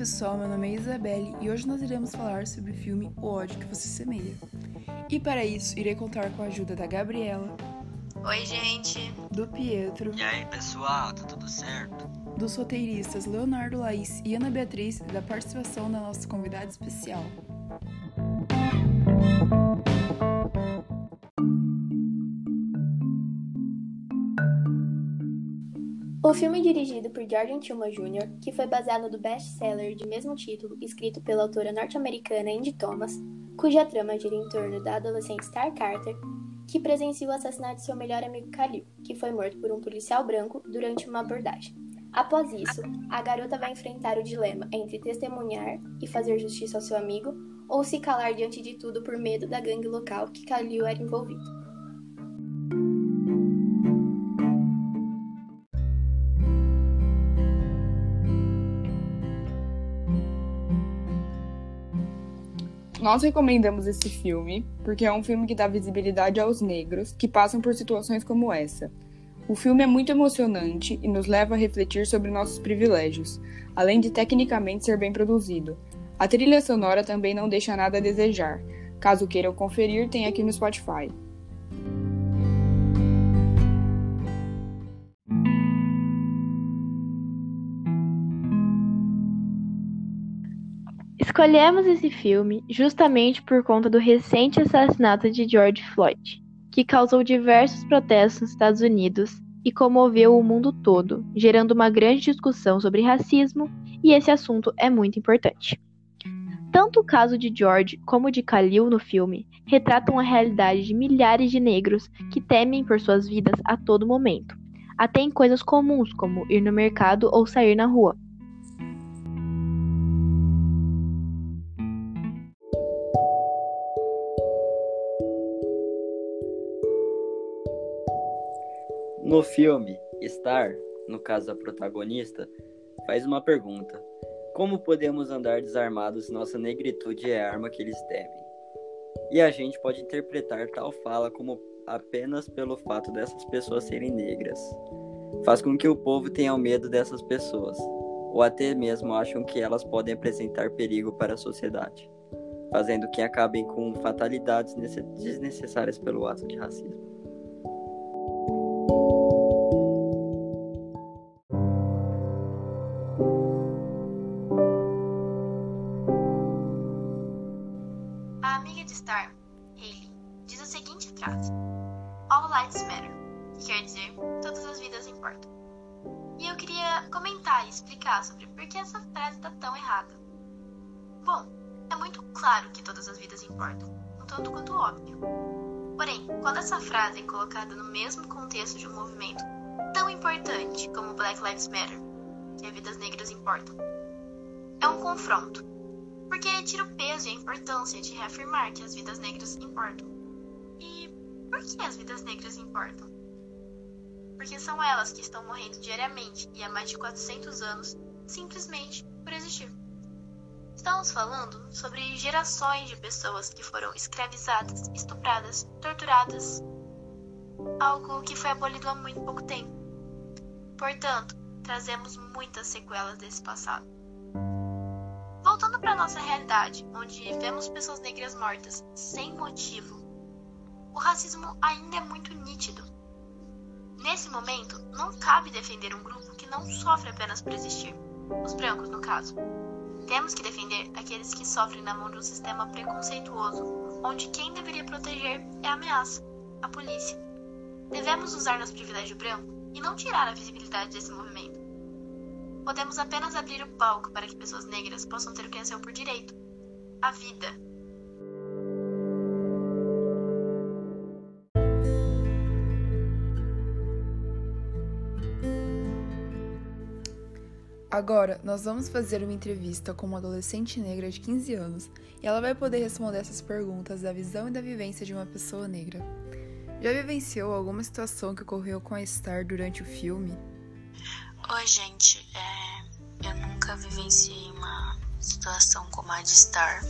pessoal, meu nome é Isabelle e hoje nós iremos falar sobre o filme O ódio que você semeia. E para isso, irei contar com a ajuda da Gabriela. Oi, gente. Do Pietro. E aí, pessoal, tá tudo certo? Dos roteiristas Leonardo Laís e Ana Beatriz e da participação da nossa convidada especial. O filme dirigido por Jordan Tillman Jr., que foi baseado no best-seller de mesmo título, escrito pela autora norte-americana Andy Thomas, cuja trama gira em torno da adolescente Star Carter, que presencia o assassinato de seu melhor amigo Khalil, que foi morto por um policial branco durante uma abordagem. Após isso, a garota vai enfrentar o dilema entre testemunhar e fazer justiça ao seu amigo, ou se calar diante de tudo por medo da gangue local que Khalil era envolvido. Nós recomendamos esse filme porque é um filme que dá visibilidade aos negros que passam por situações como essa. O filme é muito emocionante e nos leva a refletir sobre nossos privilégios, além de tecnicamente ser bem produzido. A trilha sonora também não deixa nada a desejar. Caso queiram conferir, tem aqui no Spotify. Escolhemos esse filme justamente por conta do recente assassinato de George Floyd, que causou diversos protestos nos Estados Unidos e comoveu o mundo todo, gerando uma grande discussão sobre racismo, e esse assunto é muito importante. Tanto o caso de George como o de Khalil no filme retratam a realidade de milhares de negros que temem por suas vidas a todo momento, até em coisas comuns como ir no mercado ou sair na rua. No filme, Star, no caso a protagonista, faz uma pergunta: Como podemos andar desarmados se nossa negritude é a arma que eles temem? E a gente pode interpretar tal fala como apenas pelo fato dessas pessoas serem negras. Faz com que o povo tenha medo dessas pessoas, ou até mesmo acham que elas podem apresentar perigo para a sociedade, fazendo que acabem com fatalidades desnecessárias pelo ato de racismo. Star, Haley, diz a seguinte frase: All lives matter, que quer dizer todas as vidas importam. E eu queria comentar e explicar sobre por que essa frase está tão errada. Bom, é muito claro que todas as vidas importam, um tanto quanto óbvio. Porém, quando essa frase é colocada no mesmo contexto de um movimento tão importante como Black Lives Matter, que as vidas negras importam, é um confronto porque tira o peso e a importância de reafirmar que as vidas negras importam. E por que as vidas negras importam? Porque são elas que estão morrendo diariamente e há mais de 400 anos simplesmente por existir. Estamos falando sobre gerações de pessoas que foram escravizadas, estupradas, torturadas, algo que foi abolido há muito pouco tempo. Portanto, trazemos muitas sequelas desse passado. Voltando para nossa realidade, onde vemos pessoas negras mortas sem motivo, o racismo ainda é muito nítido. Nesse momento, não cabe defender um grupo que não sofre apenas por existir, os brancos, no caso. Temos que defender aqueles que sofrem na mão de um sistema preconceituoso, onde quem deveria proteger é a ameaça, a polícia. Devemos usar nosso privilégio branco e não tirar a visibilidade desse movimento. Podemos apenas abrir o palco para que pessoas negras possam ter o que é seu por direito: a vida. Agora, nós vamos fazer uma entrevista com uma adolescente negra de 15 anos e ela vai poder responder essas perguntas da visão e da vivência de uma pessoa negra. Já vivenciou alguma situação que ocorreu com a Star durante o filme? Oi, gente. É, eu nunca vivenciei uma situação como a de Star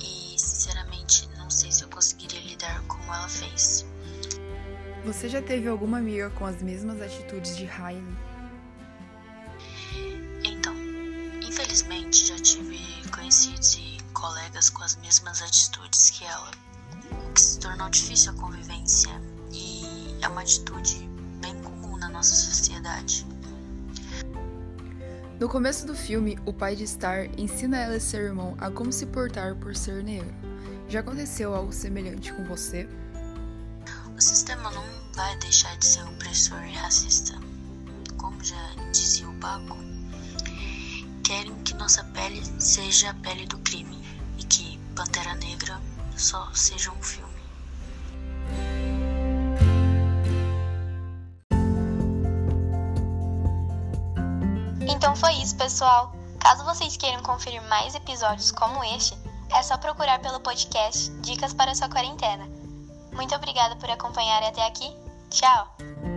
e, sinceramente, não sei se eu conseguiria lidar como ela fez. Você já teve alguma amiga com as mesmas atitudes de Riley? Então, infelizmente infelizmente já tive conhecidos e colegas com as mesmas atitudes que ela, o que se tornou difícil a convivência e é uma atitude bem comum na nossa sociedade. No começo do filme, o pai de Star ensina ela e seu irmão a como se portar por ser negro. Já aconteceu algo semelhante com você? O sistema não vai deixar de ser opressor e racista. Como já dizia o Baco, querem que nossa pele seja a pele do crime e que Pantera Negra só seja um filme. Foi isso, pessoal. Caso vocês queiram conferir mais episódios como este, é só procurar pelo podcast Dicas para sua quarentena. Muito obrigada por acompanhar até aqui. Tchau!